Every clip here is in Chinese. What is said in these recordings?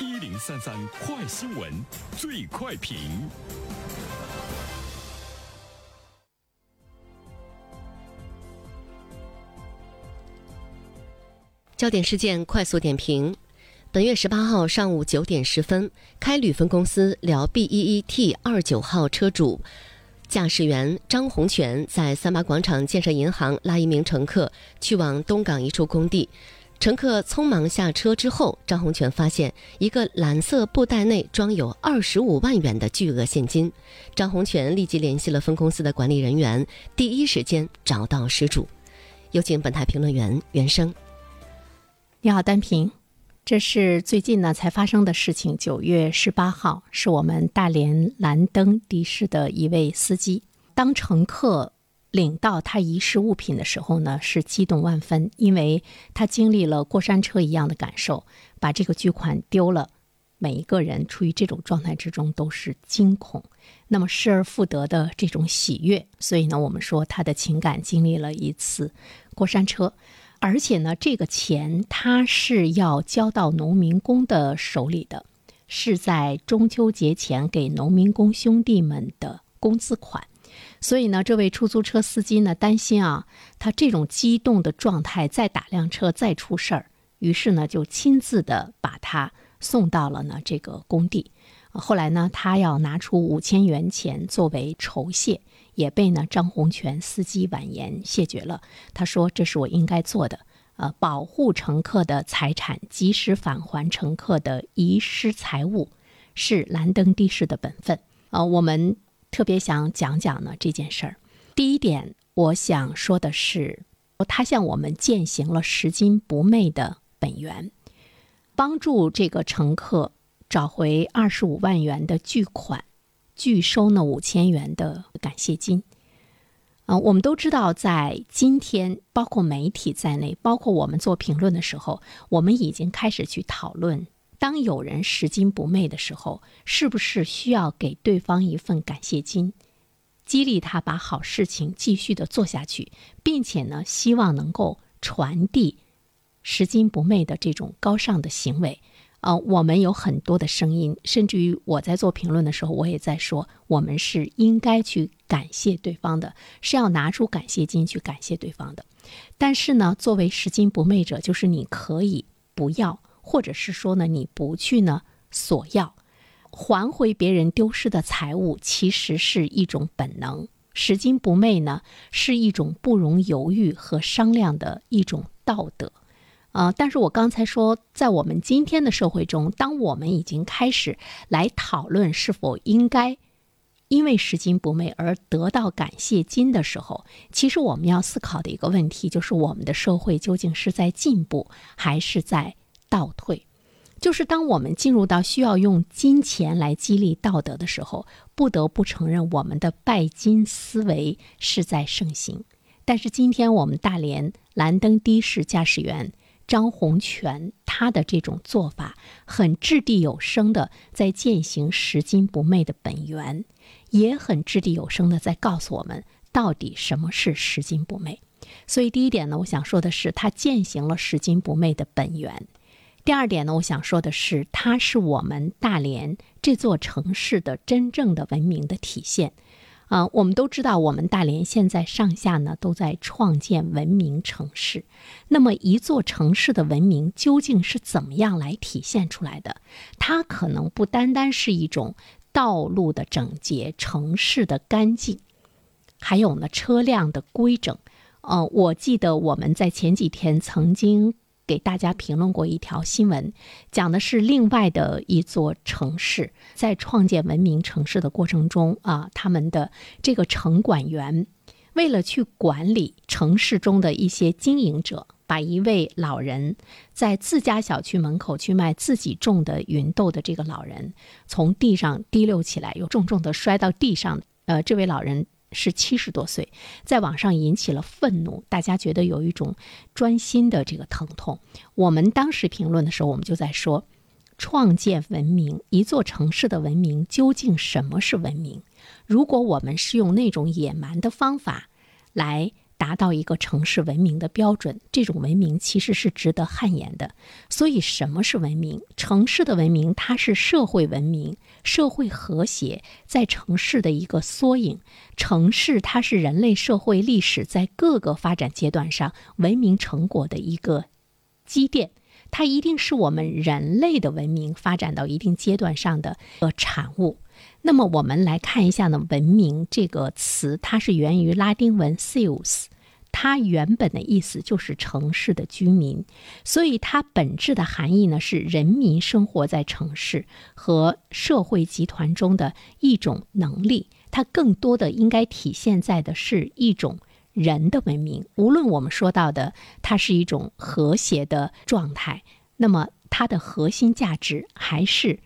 一零三三快新闻，最快评。焦点事件快速点评：本月十八号上午九点十分，开旅分公司辽 B 一一 T 二九号车主。驾驶员张洪全在三八广场建设银行拉一名乘客去往东港一处工地，乘客匆忙下车之后，张洪全发现一个蓝色布袋内装有二十五万元的巨额现金。张洪全立即联系了分公司的管理人员，第一时间找到失主。有请本台评论员袁生。你好，单平。这是最近呢才发生的事情。九月十八号，是我们大连蓝灯的士的一位司机，当乘客领到他遗失物品的时候呢，是激动万分，因为他经历了过山车一样的感受，把这个巨款丢了。每一个人处于这种状态之中都是惊恐，那么失而复得的这种喜悦，所以呢，我们说他的情感经历了一次过山车。而且呢，这个钱他是要交到农民工的手里的，是在中秋节前给农民工兄弟们的工资款。所以呢，这位出租车司机呢担心啊，他这种激动的状态再打辆车再出事儿，于是呢就亲自的把他送到了呢这个工地。后来呢，他要拿出五千元钱作为酬谢。也被呢张洪全司机婉言谢绝了。他说：“这是我应该做的，呃，保护乘客的财产，及时返还乘客的遗失财物，是蓝灯的士的本分。”呃，我们特别想讲讲呢这件事儿。第一点，我想说的是，他向我们践行了拾金不昧的本源，帮助这个乘客找回二十五万元的巨款。拒收那五千元的感谢金，啊，我们都知道，在今天，包括媒体在内，包括我们做评论的时候，我们已经开始去讨论：当有人拾金不昧的时候，是不是需要给对方一份感谢金，激励他把好事情继续的做下去，并且呢，希望能够传递拾金不昧的这种高尚的行为。呃，我们有很多的声音，甚至于我在做评论的时候，我也在说，我们是应该去感谢对方的，是要拿出感谢金去感谢对方的。但是呢，作为拾金不昧者，就是你可以不要，或者是说呢，你不去呢索要，还回别人丢失的财物，其实是一种本能。拾金不昧呢，是一种不容犹豫和商量的一种道德。啊！但是我刚才说，在我们今天的社会中，当我们已经开始来讨论是否应该因为拾金不昧而得到感谢金的时候，其实我们要思考的一个问题就是：我们的社会究竟是在进步还是在倒退？就是当我们进入到需要用金钱来激励道德的时候，不得不承认我们的拜金思维是在盛行。但是今天我们大连蓝灯的士驾驶员。张洪全他的这种做法很掷地有声的在践行拾金不昧的本源，也很掷地有声的在告诉我们到底什么是拾金不昧。所以第一点呢，我想说的是他践行了拾金不昧的本源；第二点呢，我想说的是它是我们大连这座城市的真正的文明的体现。啊，我们都知道，我们大连现在上下呢都在创建文明城市。那么，一座城市的文明究竟是怎么样来体现出来的？它可能不单单是一种道路的整洁、城市的干净，还有呢车辆的规整。呃，我记得我们在前几天曾经。给大家评论过一条新闻，讲的是另外的一座城市在创建文明城市的过程中啊，他们的这个城管员为了去管理城市中的一些经营者，把一位老人在自家小区门口去卖自己种的芸豆的这个老人从地上提溜起来，又重重的摔到地上。呃，这位老人。是七十多岁，在网上引起了愤怒，大家觉得有一种专心的这个疼痛。我们当时评论的时候，我们就在说，创建文明，一座城市的文明究竟什么是文明？如果我们是用那种野蛮的方法来。达到一个城市文明的标准，这种文明其实是值得汗颜的。所以，什么是文明？城市的文明，它是社会文明、社会和谐在城市的一个缩影。城市它是人类社会历史在各个发展阶段上文明成果的一个积淀，它一定是我们人类的文明发展到一定阶段上的呃产物。那么我们来看一下呢，“文明”这个词，它是源于拉丁文 “cius”，它原本的意思就是城市的居民，所以它本质的含义呢是人民生活在城市和社会集团中的一种能力。它更多的应该体现在的是一种人的文明。无论我们说到的它是一种和谐的状态，那么它的核心价值还是。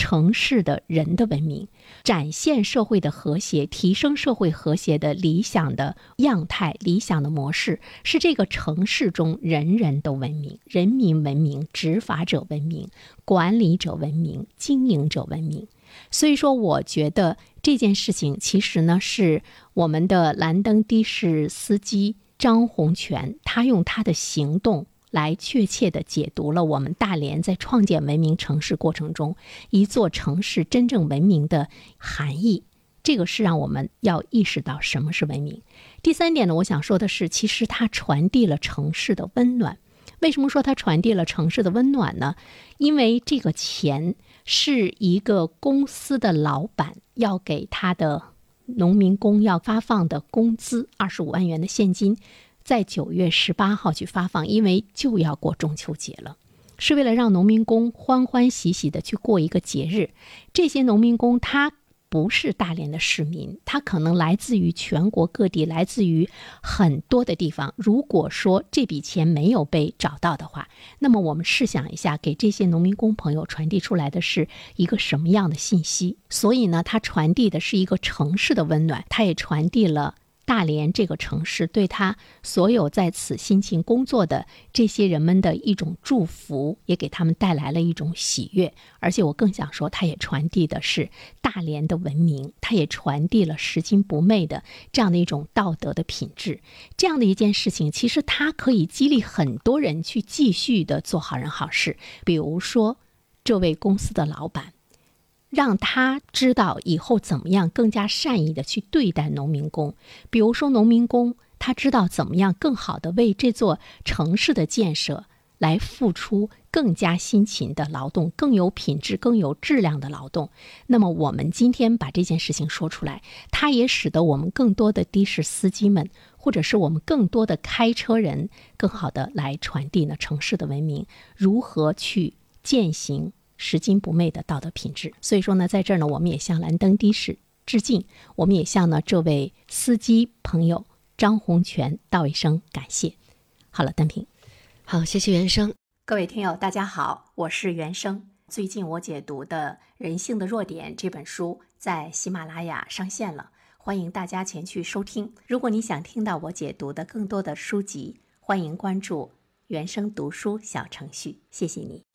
城市的人的文明，展现社会的和谐，提升社会和谐的理想的样态、理想的模式，是这个城市中人人都文明、人民文明、执法者文明、管理者文明、经营者文明。所以说，我觉得这件事情其实呢，是我们的蓝灯的士司机张洪全，他用他的行动。来确切地解读了我们大连在创建文明城市过程中一座城市真正文明的含义。这个是让我们要意识到什么是文明。第三点呢，我想说的是，其实它传递了城市的温暖。为什么说它传递了城市的温暖呢？因为这个钱是一个公司的老板要给他的农民工要发放的工资，二十五万元的现金。在九月十八号去发放，因为就要过中秋节了，是为了让农民工欢欢喜喜的去过一个节日。这些农民工他不是大连的市民，他可能来自于全国各地，来自于很多的地方。如果说这笔钱没有被找到的话，那么我们试想一下，给这些农民工朋友传递出来的是一个什么样的信息？所以呢，它传递的是一个城市的温暖，它也传递了。大连这个城市对他所有在此辛勤工作的这些人们的一种祝福，也给他们带来了一种喜悦。而且我更想说，它也传递的是大连的文明，它也传递了拾金不昧的这样的一种道德的品质。这样的一件事情，其实它可以激励很多人去继续的做好人好事。比如说，这位公司的老板。让他知道以后怎么样更加善意的去对待农民工，比如说农民工，他知道怎么样更好的为这座城市的建设来付出更加辛勤的劳动，更有品质、更有质量的劳动。那么我们今天把这件事情说出来，它也使得我们更多的的士司机们，或者是我们更多的开车人，更好的来传递呢城市的文明，如何去践行。拾金不昧的道德品质，所以说呢，在这儿呢，我们也向蓝灯的士致敬，我们也向呢这位司机朋友张洪全道一声感谢。好了，单平，好，谢谢原生。各位听友，大家好，我是原生。最近我解读的《人性的弱点》这本书在喜马拉雅上线了，欢迎大家前去收听。如果你想听到我解读的更多的书籍，欢迎关注原生读书小程序。谢谢你。